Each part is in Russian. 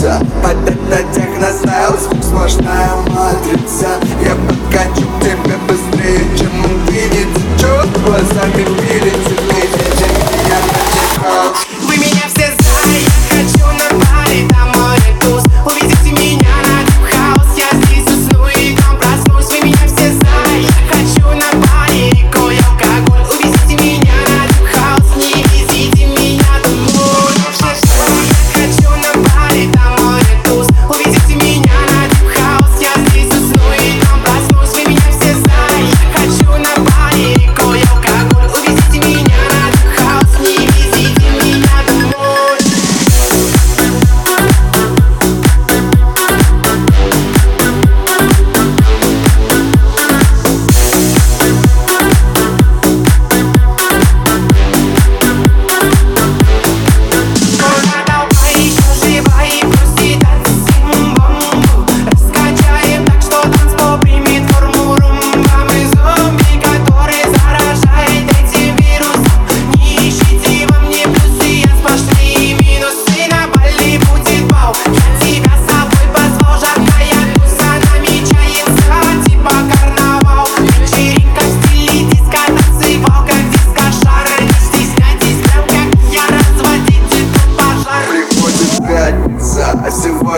But that, that,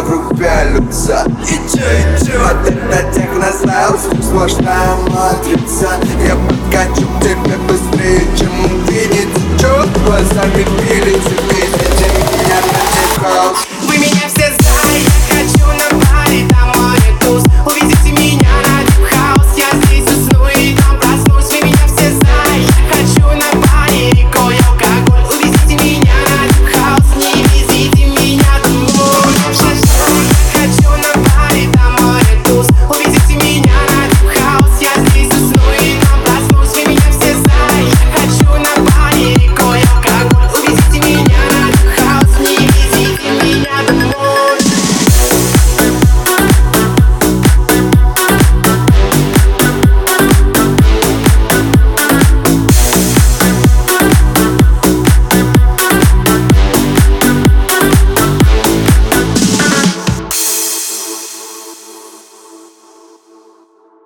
вокруг пялются. Идет, идет, это технозал Звук сложная матрица Я подкачу тебе быстрее, чем ты Не течет, глазами пилите Видите меня на Вы меня